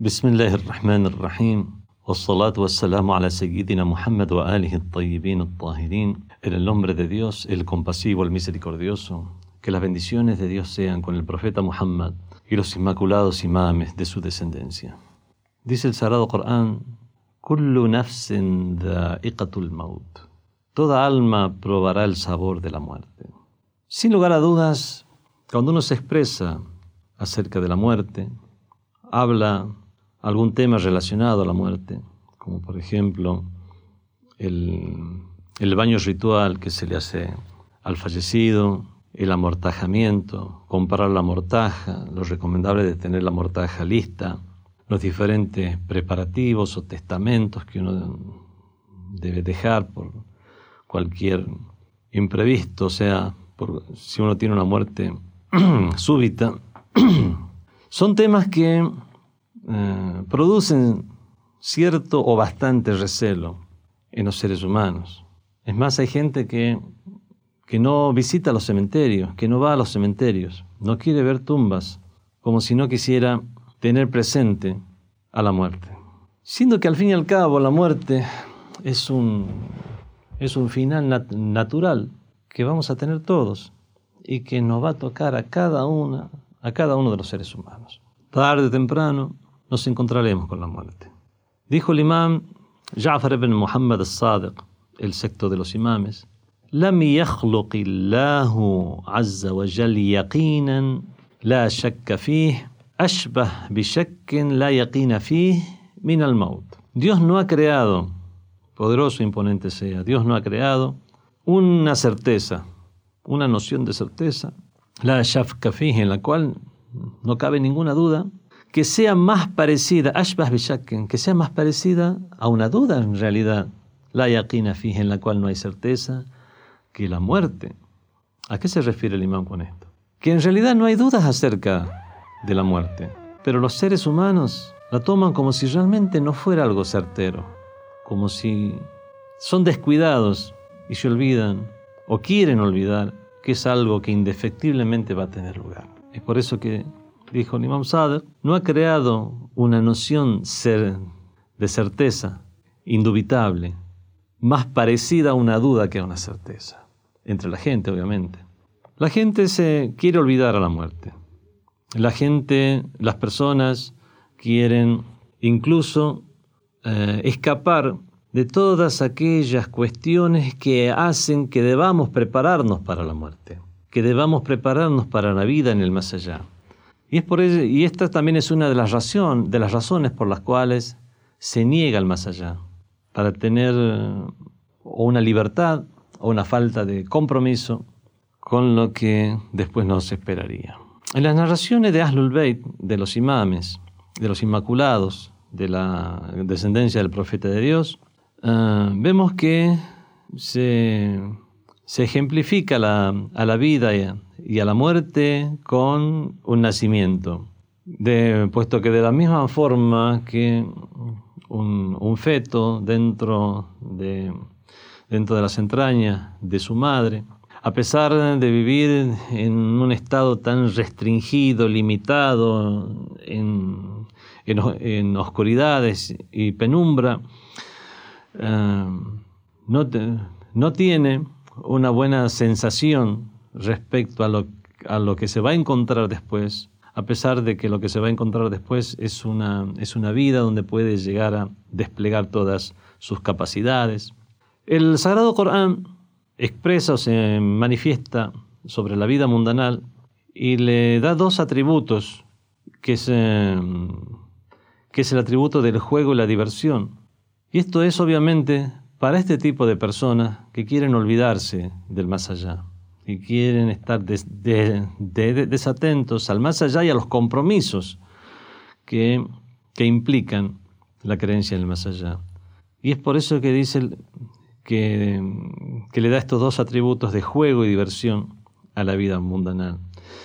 بسم الله الرحمن الرحيم والصلاة والسلام على سيدنا محمد وآله الطيبين الطاهرين En el nombre de Dios, el compasivo, el misericordioso, que las bendiciones de Dios sean con el profeta Muhammad y los inmaculados imames de su descendencia. Dice el Sagrado Corán, Kullu nafsin dha'iqatul maut. Toda alma probará el sabor de la muerte. Sin lugar a dudas, cuando uno se expresa acerca de la muerte, habla algún tema relacionado a la muerte, como por ejemplo el, el baño ritual que se le hace al fallecido, el amortajamiento, comparar la mortaja, lo recomendable de tener la mortaja lista, los diferentes preparativos o testamentos que uno debe dejar por cualquier imprevisto, o sea, si uno tiene una muerte súbita, son temas que eh, producen cierto o bastante recelo en los seres humanos. Es más, hay gente que, que no visita los cementerios, que no va a los cementerios, no quiere ver tumbas, como si no quisiera tener presente a la muerte. Siendo que al fin y al cabo la muerte es un, es un final natural que vamos a tener todos y que nos va a tocar a cada, una, a cada uno de los seres humanos. Tarde o temprano nos encontraremos con la muerte. Dijo el imam Ja'far ibn Muhammad al-Sadiq, el sexto de los imames, لم يخلق الله عز وجل يقينا لا شك فيه أشبه بشك لا يقين فيه من الموت. Dios no ha creado, poderoso e imponente sea, Dios no ha creado una certeza, una noción de certeza, la shafka fihi, en la cual no cabe ninguna duda, que sea más parecida, ashbah que sea más parecida a una duda en realidad, la yaqina fija en la cual no hay certeza, que la muerte. ¿A qué se refiere el imán con esto? Que en realidad no hay dudas acerca de la muerte, pero los seres humanos la toman como si realmente no fuera algo certero, como si son descuidados y se olvidan o quieren olvidar que es algo que indefectiblemente va a tener lugar. Es por eso que dijo el Imam Sadr, no ha creado una noción de certeza indubitable, más parecida a una duda que a una certeza, entre la gente obviamente. La gente se quiere olvidar a la muerte. La gente, las personas quieren incluso eh, escapar de todas aquellas cuestiones que hacen que debamos prepararnos para la muerte, que debamos prepararnos para la vida en el más allá. Y, es por y esta también es una de las, razón, de las razones por las cuales se niega el más allá, para tener o una libertad o una falta de compromiso con lo que después nos esperaría. En las narraciones de Ahlul Bayt, de los imames, de los inmaculados, de la descendencia del profeta de Dios, eh, vemos que se se ejemplifica a la vida y a la muerte con un nacimiento, puesto que de la misma forma que un, feto dentro de, dentro de las entrañas de su madre, a pesar de vivir en un estado tan restringido, limitado, en, oscuridades y penumbra, eh, no, no tiene una buena sensación respecto a lo, a lo que se va a encontrar después, a pesar de que lo que se va a encontrar después es una, es una vida donde puede llegar a desplegar todas sus capacidades. El Sagrado Corán expresa o se manifiesta sobre la vida mundanal y le da dos atributos, que es, que es el atributo del juego y la diversión. Y esto es obviamente para este tipo de personas que quieren olvidarse del más allá, y quieren estar desatentos al más allá y a los compromisos que, que implican la creencia en el más allá. Y es por eso que dice que, que le da estos dos atributos de juego y diversión a la vida mundanal.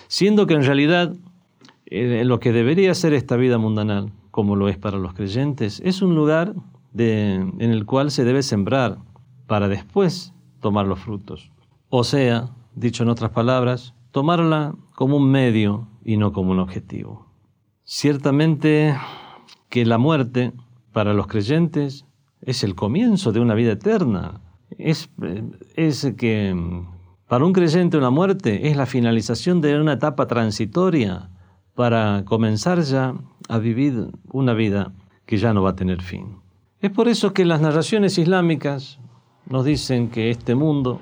Siendo que en realidad eh, lo que debería ser esta vida mundanal, como lo es para los creyentes, es un lugar en el cual se debe sembrar para después tomar los frutos. O sea, dicho en otras palabras, tomarla como un medio y no como un objetivo. Ciertamente que la muerte para los creyentes es el comienzo de una vida eterna. Es, es que para un creyente una muerte es la finalización de una etapa transitoria para comenzar ya a vivir una vida que ya no va a tener fin. Es por eso que las narraciones islámicas nos dicen que este mundo,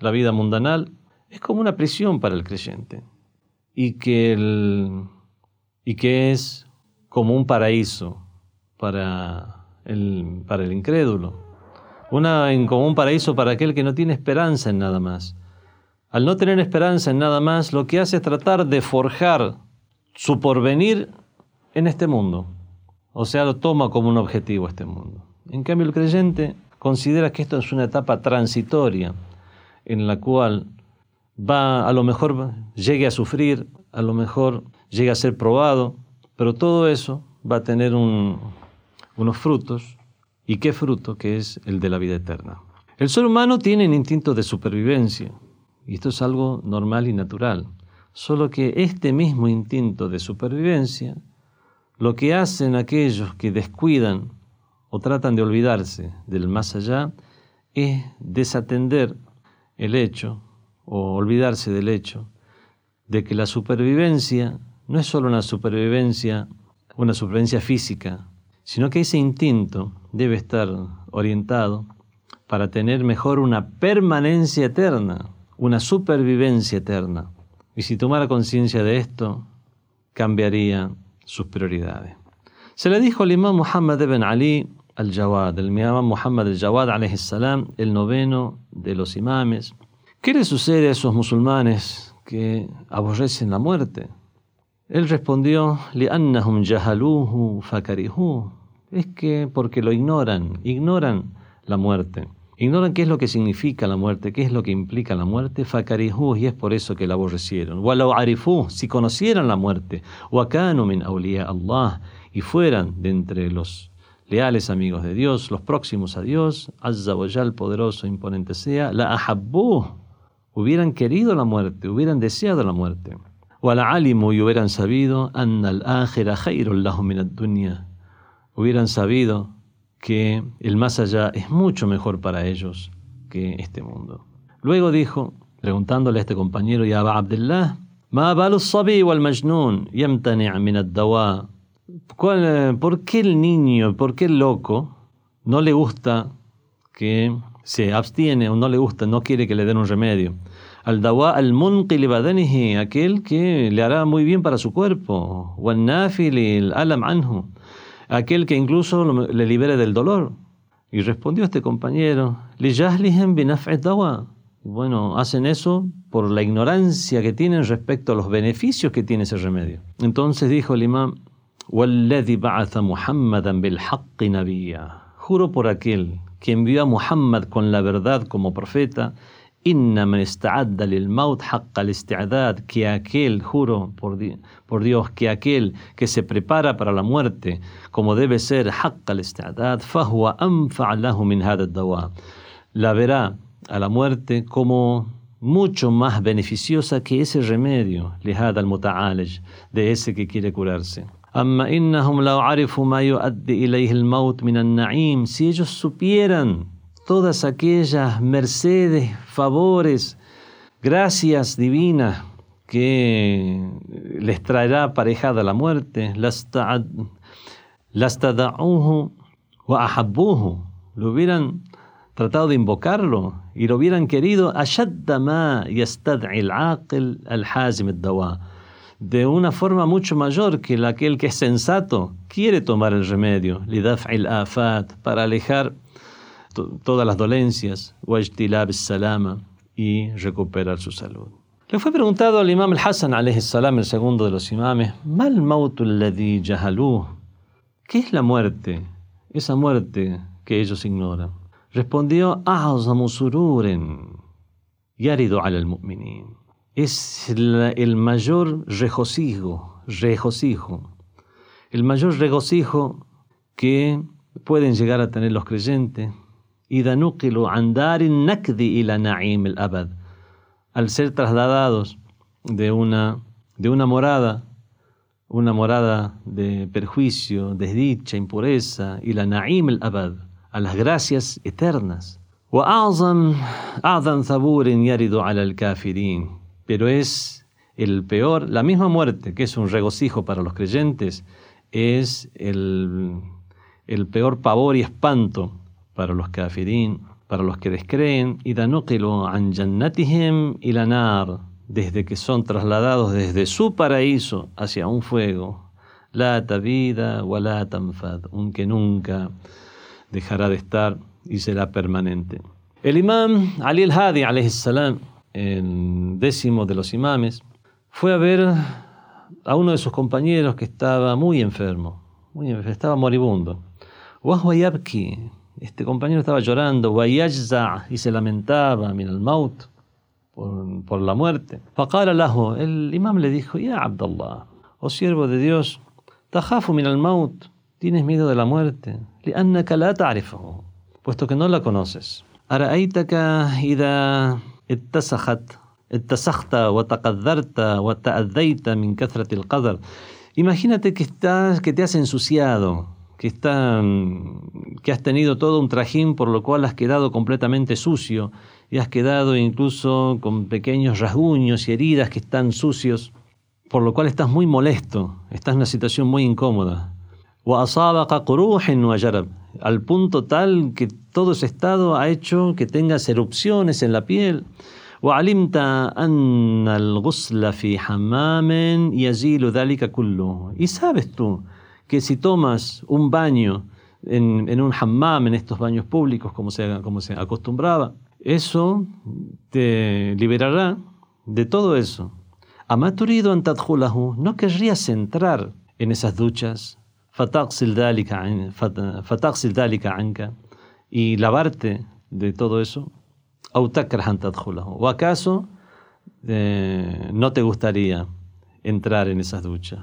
la vida mundanal, es como una prisión para el creyente y que, el, y que es como un paraíso para el, para el incrédulo, una, como un paraíso para aquel que no tiene esperanza en nada más. Al no tener esperanza en nada más, lo que hace es tratar de forjar su porvenir en este mundo. O sea, lo toma como un objetivo este mundo. En cambio, el creyente considera que esto es una etapa transitoria en la cual va, a lo mejor llegue a sufrir, a lo mejor llegue a ser probado, pero todo eso va a tener unos frutos. ¿Y qué fruto? Que es el de la vida eterna. El ser humano tiene un instinto de supervivencia, y esto es algo normal y natural. Solo que este mismo instinto de supervivencia, lo que hacen aquellos que descuidan o tratan de olvidarse del más allá, es desatender el hecho o olvidarse del hecho de que la supervivencia no es solo una supervivencia, una supervivencia física, sino que ese instinto debe estar orientado para tener mejor una permanencia eterna, una supervivencia eterna. Y si tomara conciencia de esto, cambiaría sus prioridades. Se le dijo al imam Muhammad ibn Ali al-Jawad, el imam Muhammad al-Jawad, el noveno de los imames, ¿qué le sucede a esos musulmanes que aborrecen la muerte? Él respondió, لِأَنَّهُمْ جَهَلُوهُ فَكَرِهُوهُ Es que porque lo ignoran, ignoran la muerte. Ignoran qué es lo que significa la muerte, qué es lo que implica la muerte, fakarihu, y es por eso que la aborrecieron. Walau arifu, si conocieran la muerte, wakanu min awliya Allah, y fueran de entre los leales amigos de Dios, los próximos a Dios, azza wa poderoso, imponente sea, la ahabbu, hubieran querido la muerte, hubieran deseado la muerte. Wala alimu, y hubieran sabido, hubieran sabido que el más allá es mucho mejor para ellos que este mundo. Luego dijo, preguntándole a este compañero, Ya Abdullah, Ma ad-dawa. ¿Por qué el niño, por qué el loco no le gusta que se abstiene o no le gusta, no quiere que le den un remedio? Al dawa al munqi li aquel que le hará muy bien para su cuerpo, wal nafi al alam anhu aquel que incluso le libere del dolor. Y respondió este compañero, bueno, hacen eso por la ignorancia que tienen respecto a los beneficios que tiene ese remedio. Entonces dijo el imam, Juro por aquel que envió a Muhammad con la verdad como profeta, que aquel, juro por, Dios, que aquel que se prepara para la muerte, como debe ser La verá a la muerte como mucho más beneficiosa que ese remedio, de ese que quiere curarse. Si ellos supieran todas aquellas mercedes, favores, gracias divinas que les traerá aparejada la muerte, wa ahabbuhu, lo hubieran tratado de invocarlo y lo hubieran querido de una forma mucho mayor que aquel que es sensato quiere tomar el remedio, para alejar todas las dolencias, salama y recuperar su salud. Le fue preguntado al imam al-Hassan, el segundo de los imames, mal ¿qué es la muerte? Esa muerte que ellos ignoran. Respondió, yaridu al mu'minin. Es el mayor regocijo, regocijo, el mayor regocijo que pueden llegar a tener los creyentes al ser trasladados de una, de una morada una morada de perjuicio, desdicha, impureza, y la na'im al-abad, a las gracias eternas. Pero es el peor, la misma muerte, que es un regocijo para los creyentes, es el, peor pavor y espanto para los kafirin, para los que descreen, y an jannatihim ilanar, desde que son trasladados desde su paraíso hacia un fuego, la vida wa la tanfad, un que nunca dejará de estar y será permanente. El imam Ali al-Hadi, salam, el décimo de los imames, fue a ver a uno de sus compañeros que estaba muy enfermo, muy estaba moribundo. Este compañero estaba llorando, y se lamentaba, min al maut, por, la muerte. El imam le dijo, Ya Abdallah, oh siervo de Dios, tajafu min al maut, tienes miedo de la muerte, la puesto que no la conoces. Ara'aitaka ida اتسخت اتسخت وتقدرت وتأذيت من كثرة القدر Imagínate que, estás, que te has ensuciado, que, está, que has tenido todo un trajín por lo cual has quedado completamente sucio y has quedado incluso con pequeños rasguños y heridas que están sucios, por lo cual estás muy molesto, estás en una situación muy incómoda al punto tal que todo ese estado ha hecho que tengas erupciones en la piel. Y sabes tú que si tomas un baño en, un hammam, en estos baños públicos como se, como se acostumbraba, eso te liberará de todo eso. Amaturido no querrías entrar en esas duchas فتغسل ذلك عن فتغسل ذلك عنك y lavarte de todo eso أو تكره أن تدخله ¿O acaso eh, no te gustaría entrar en esas duchas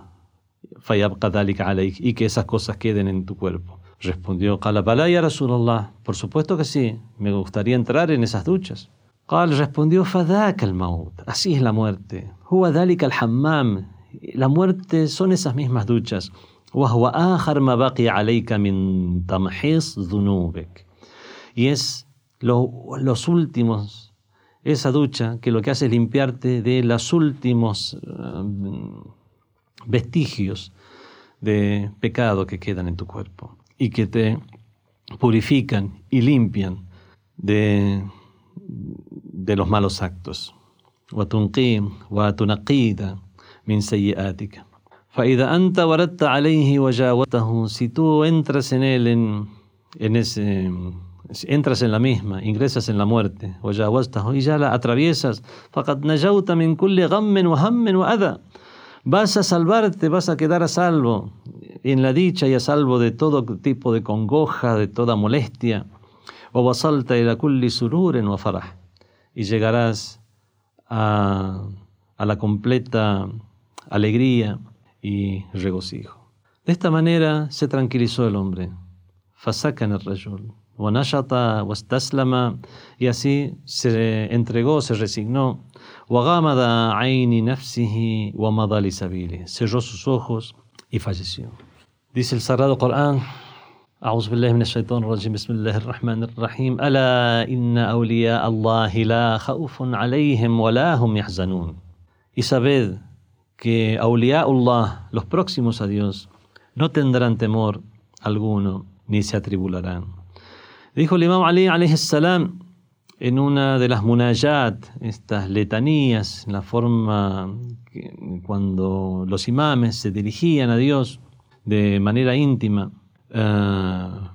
فيبقى ذلك عليك y que esas cosas queden en tu cuerpo respondió قال بلى يا رسول الله por supuesto que sí me gustaría entrar en esas duchas قال respondió فذاك الموت así es la muerte هو ذلك الحمام la muerte son esas mismas duchas وهو آخر ما بقي عليك من تمحيص ذنوبك y es lo, los últimos esa ducha que lo que hace es limpiarte de los últimos uh, vestigios de pecado que quedan en tu cuerpo y que te purifican y limpian de, de los malos actos. وتنقي وتنقيد من سيئاتك Si tú entras en él, en, en ese, entras en la misma, ingresas en la muerte, y ya la atraviesas, vas a salvarte, vas a quedar a salvo, en la dicha y a salvo de todo tipo de congoja, de toda molestia, y llegarás a, a la completa alegría y regocijo. De esta manera se tranquilizó el hombre. Fasakan el Wanashata wastaslama y así se entregó, se resignó. Wagamada aini nafsihi wamadali sabili. Cerró sus ojos y falleció. Dice el Sagrado Corán. أعوذ بالله من الشيطان الرجيم بسم الله الرحمن الرحيم ألا إن أولياء الله لا خوف عليهم ولا هم يحزنون Y sabed que Allah, los próximos a Dios, no tendrán temor alguno ni se atribularán. Dijo el Imam Ali salam en una de las munayat, estas letanías, en la forma cuando los imames se dirigían a Dios de manera íntima, uh,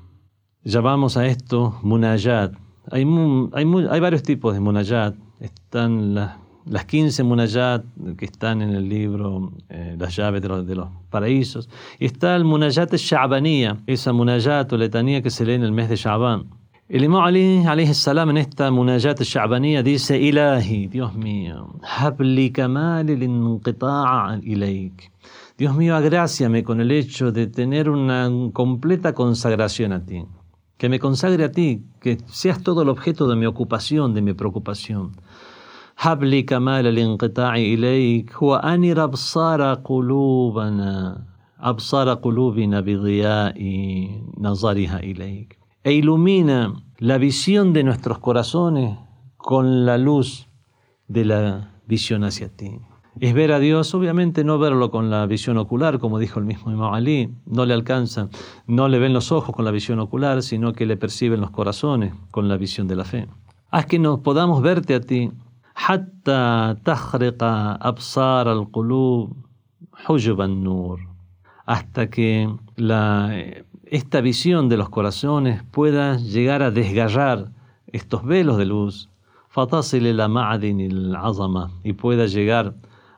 llamamos a esto munayat. Hay, hay, hay varios tipos de munayat. Están las las 15 munayat que están en el libro eh, Las llaves de los, de los, paraísos. Y está el munayat shabanía, esa munayat o letanía que se lee en el mes de Shaban. El Imam Ali, alayhi salam, en esta munayat shabanía dice, Ilahi, Dios mío, habli kamal ilayk. Dios mío, agráciame con el hecho de tener una completa consagración a ti. Que me consagre a ti, que seas todo el objeto de mi ocupación, de mi preocupación. هب لي كمال الانقطاع إليك هو أنر أبصار قلوبنا أبصار قلوبنا بضياء نظرها إليك e ilumina la visión de nuestros corazones con la luz de la visión hacia ti. Es ver a Dios, obviamente no verlo con la visión ocular, como dijo el mismo Imam Ali, no le alcanza, no le ven los ojos con la visión ocular, sino que le perciben los corazones con la visión de la fe. Haz que nos podamos verte a ti, hasta que esta visión de los corazones pueda llegar a desgarrar estos velos de luz, y pueda llegar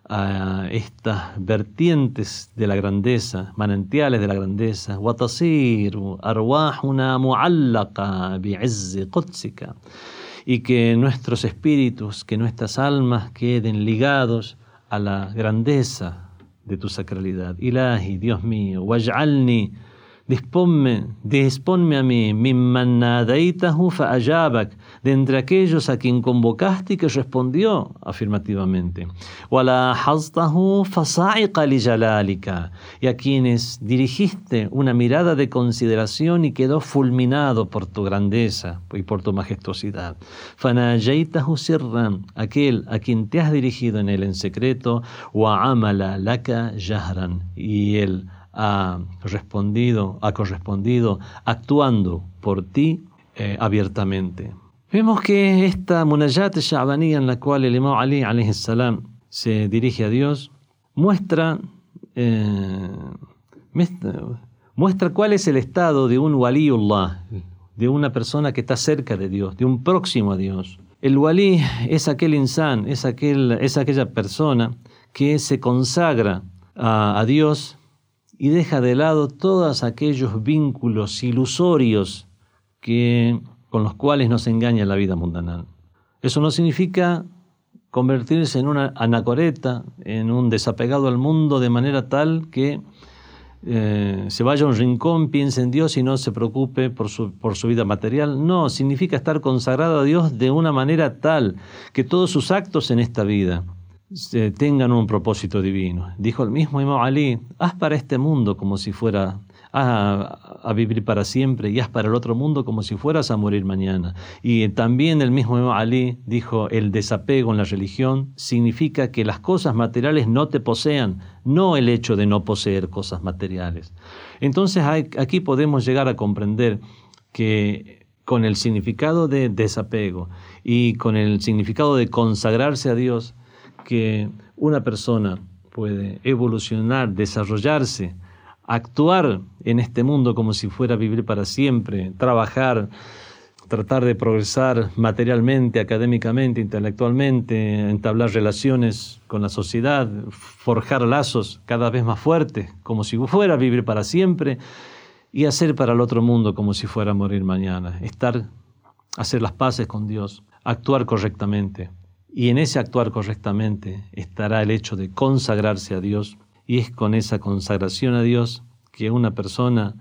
a estas vertientes de la grandeza, manantiales de la grandeza, y que nuestros espíritus, que nuestras almas queden ligados a la grandeza de tu sacralidad. Ilahi, Dios mío, waj'alni Disponme, disponme a mí, de entre aquellos a quien convocaste y que respondió afirmativamente. Y a quienes dirigiste una mirada de consideración y quedó fulminado por tu grandeza y por tu majestuosidad. Aquel a quien te has dirigido en él en secreto, y él ha respondido, ha correspondido actuando por ti eh, abiertamente. Vemos que esta munayat shabanía en la cual el Imam Ali salam se dirige a Dios muestra, eh, muestra cuál es el estado de un waliullah, de una persona que está cerca de Dios, de un próximo a Dios. El wali es aquel insan, es, aquel, es aquella persona que se consagra a Dios y deja de lado todos aquellos vínculos ilusorios que, con los cuales nos engaña la vida mundanal. Eso no significa convertirse en una anacoreta, en un desapegado al mundo de manera tal que eh, se vaya a un rincón, piense en Dios y no se preocupe por su, por su vida material. No, significa estar consagrado a Dios de una manera tal que todos sus actos en esta vida tengan un propósito divino. Dijo el mismo Imam Ali, haz para este mundo como si fuera a, vivir para siempre y haz para el otro mundo como si fueras a morir mañana. Y también el mismo Imam Ali dijo, el desapego en la religión significa que las cosas materiales no te posean, no el hecho de no poseer cosas materiales. Entonces aquí podemos llegar a comprender que con el significado de desapego y con el significado de consagrarse a Dios, que una persona puede evolucionar, desarrollarse, actuar en este mundo como si fuera a vivir para siempre, trabajar, tratar de progresar materialmente, académicamente, intelectualmente, entablar relaciones con la sociedad, forjar lazos cada vez más fuertes, como si fuera a vivir para siempre, y hacer para el otro mundo como si fuera a morir mañana, estar, hacer las paces con Dios, actuar correctamente. Y en ese actuar correctamente estará el hecho de consagrarse a Dios. Y es con esa consagración a Dios que una persona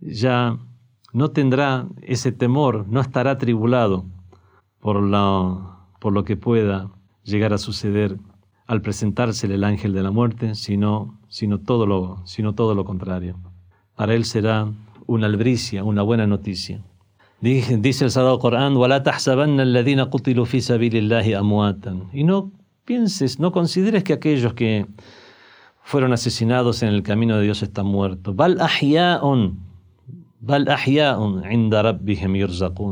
ya no tendrá ese temor, no estará tribulado por lo, por lo que pueda llegar a suceder al presentársele el ángel de la muerte, sino, sino, todo lo, sino todo lo contrario. Para él será una albricia, una buena noticia. Dice el Sagrado Corán, Y no pienses, no consideres que aquellos que fueron asesinados en el camino de Dios están muertos.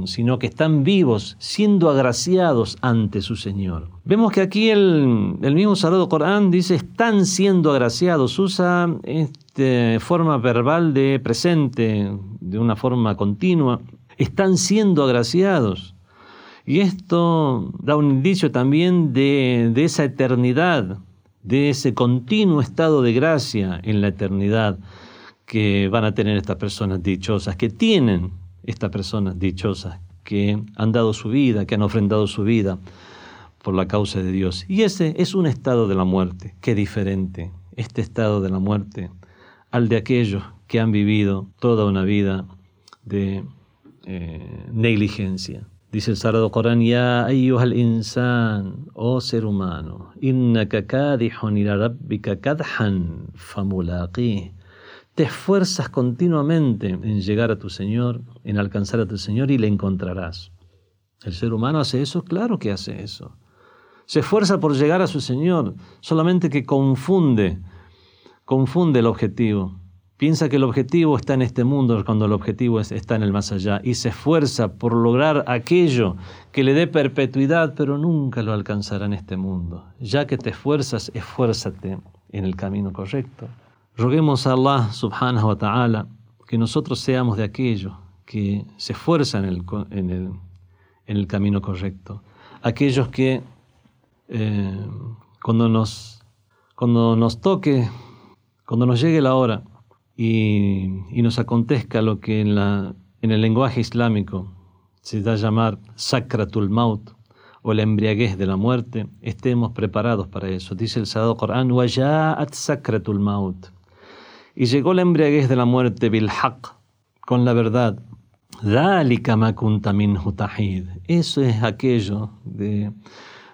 sino que están vivos, siendo agraciados ante su Señor. Vemos que aquí el, mismo Sagrado Corán dice, están siendo agraciados, usa este, forma verbal de presente, de una forma continua, están siendo agraciados. Y esto da un indicio también de, esa eternidad, de ese continuo estado de gracia en la eternidad que van a tener estas personas dichosas, que tienen estas personas dichosas, que han dado su vida, que han ofrendado su vida por la causa de Dios. Y ese es un estado de la muerte, qué diferente, este estado de la muerte, al de aquellos que han vivido toda una vida de eh, negligencia, Dice el Sagrado Corán, Ya ayyuhal insan, oh ser humano, innaka kadihun ila rabbika. Te esfuerzas continuamente en llegar a tu Señor, en alcanzar a tu Señor y le encontrarás. ¿El ser humano hace eso? Claro que hace eso. Se esfuerza por llegar a su Señor, solamente que confunde, confunde el objetivo. Piensa que el objetivo está en este mundo cuando el objetivo está en el más allá y se esfuerza por lograr aquello que le dé perpetuidad, pero nunca lo alcanzará en este mundo. Ya que te esfuerzas, esfuérzate en el camino correcto. Roguemos a Allah subhanahu wa ta'ala que nosotros seamos de aquellos que se esfuerzan en el, en el, en el camino correcto. Aquellos que eh, cuando, nos, cuando nos toque, cuando nos llegue la hora, y, nos acontezca lo que en, la, en el lenguaje islámico se da a llamar sakratul maut o la embriaguez de la muerte, estemos preparados para eso. Dice el Sagrado Corán, at sakratul maut. Y llegó la embriaguez de la muerte bil con la verdad. Eso es aquello de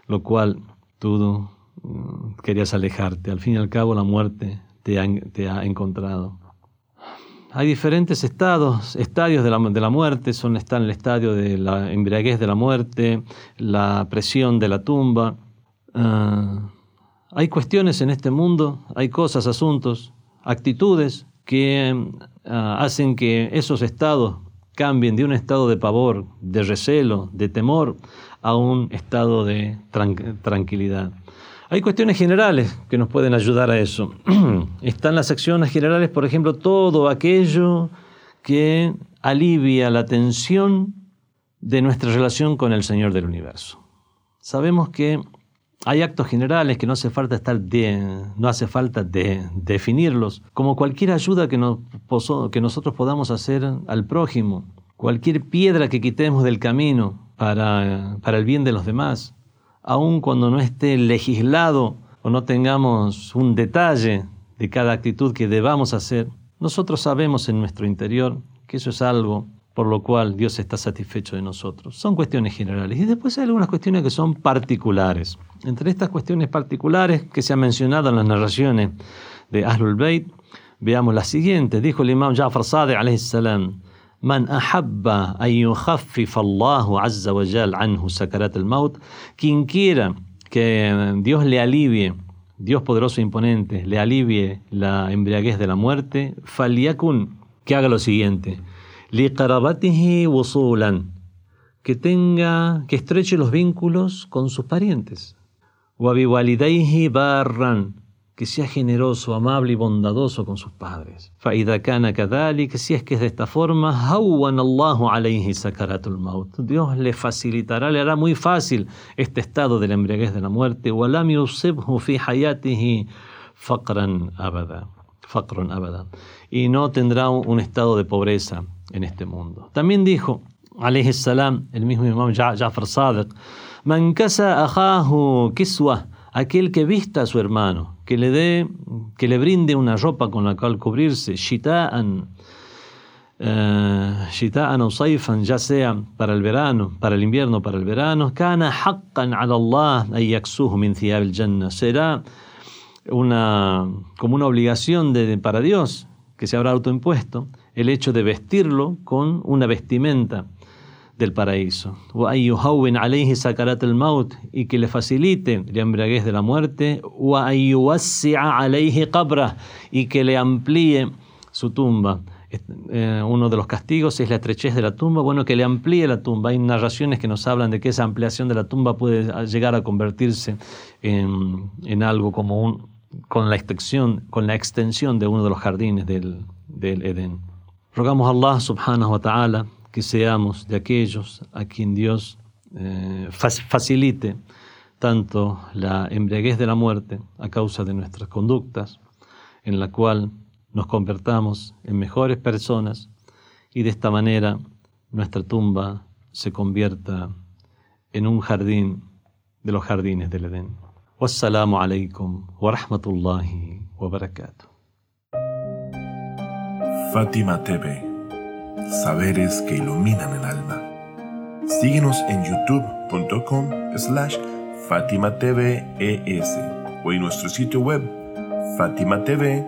lo cual tú mm, querías alejarte. Al fin y al cabo la muerte te te ha encontrado. Hay diferentes estados, estadios de la, de la muerte, son, están el estadio de la embriaguez de la muerte, la presión de la tumba. Ah, hay cuestiones en este mundo, hay cosas, asuntos, actitudes que ah, hacen que esos estados cambien de un estado de pavor, de recelo, de temor, a un estado de tranquilidad. Hay cuestiones generales que nos pueden ayudar a eso. Están las acciones generales, por ejemplo, todo aquello que alivia la tensión de nuestra relación con el Señor del universo. Sabemos que hay actos generales que no hace falta estar no hace falta de, definirlos, como cualquier ayuda que, que nosotros podamos hacer al prójimo, cualquier piedra que quitemos del camino para, para el bien de los demás, aun cuando no esté legislado o no tengamos un detalle de cada actitud que debamos hacer, nosotros sabemos en nuestro interior que eso es algo por lo cual Dios está satisfecho de nosotros. Son cuestiones generales. Y después hay algunas cuestiones que son particulares. Entre estas cuestiones particulares que se han mencionado en las narraciones de Ahlul Bayt, veamos la siguiente. Dijo el imam Ja'far Sadiq alayhi salam, Man ahabba Allahu azza wa jal anhu sakarat al-maut, quien quiera que Dios le alivie, Dios poderoso e imponente, le alivie la embriaguez de la muerte, falyakun, que haga lo siguiente, liqarabatihi wusulan, que tenga, que estreche los vínculos con sus parientes, biwalidayhi barran, que sea generoso, amable y bondadoso con sus padres. que si es que es de esta forma, Dios le facilitará, le hará muy fácil este estado de la embriaguez de la muerte. Y no tendrá un estado de pobreza en este mundo. También dijo, alayhi salam, el mismo imam Ja'far Sadiq, Man kasa kiswa, aquel que vista a su hermano, que le dé, que le brinde una ropa con la cual cubrirse, shita'an, o saifan, ya sea para el verano, para el invierno, para el verano, kana haqqan ala Allah min thiyab jannah. Será una, como una obligación de, para Dios, que se habrá autoimpuesto, el hecho de vestirlo con una vestimenta del paraíso. Y que le facilite la embriaguez de la muerte. Y que le amplíe su tumba. Eh, uno de los castigos es la estrechez de la tumba. Bueno, que le amplíe la tumba. Hay narraciones que nos hablan de que esa ampliación de la tumba puede llegar a convertirse en, en algo como un, con la extensión, con la extensión de uno de los jardines del, del Edén. Rogamos a Allah subhanahu wa ta'ala que seamos de aquellos a quien Dios eh, facilite tanto la embriaguez de la muerte a causa de nuestras conductas, en la cual nos convertamos en mejores personas y de esta manera nuestra tumba se convierta en un jardín de los jardines del Edén. Wassalamu alaikum wa rahmatullahi wa barakatuh. Fátima TV saberes que iluminan el alma. Síguenos en youtube.com slash fatimatvs o en nuestro sitio web fatimatv.es.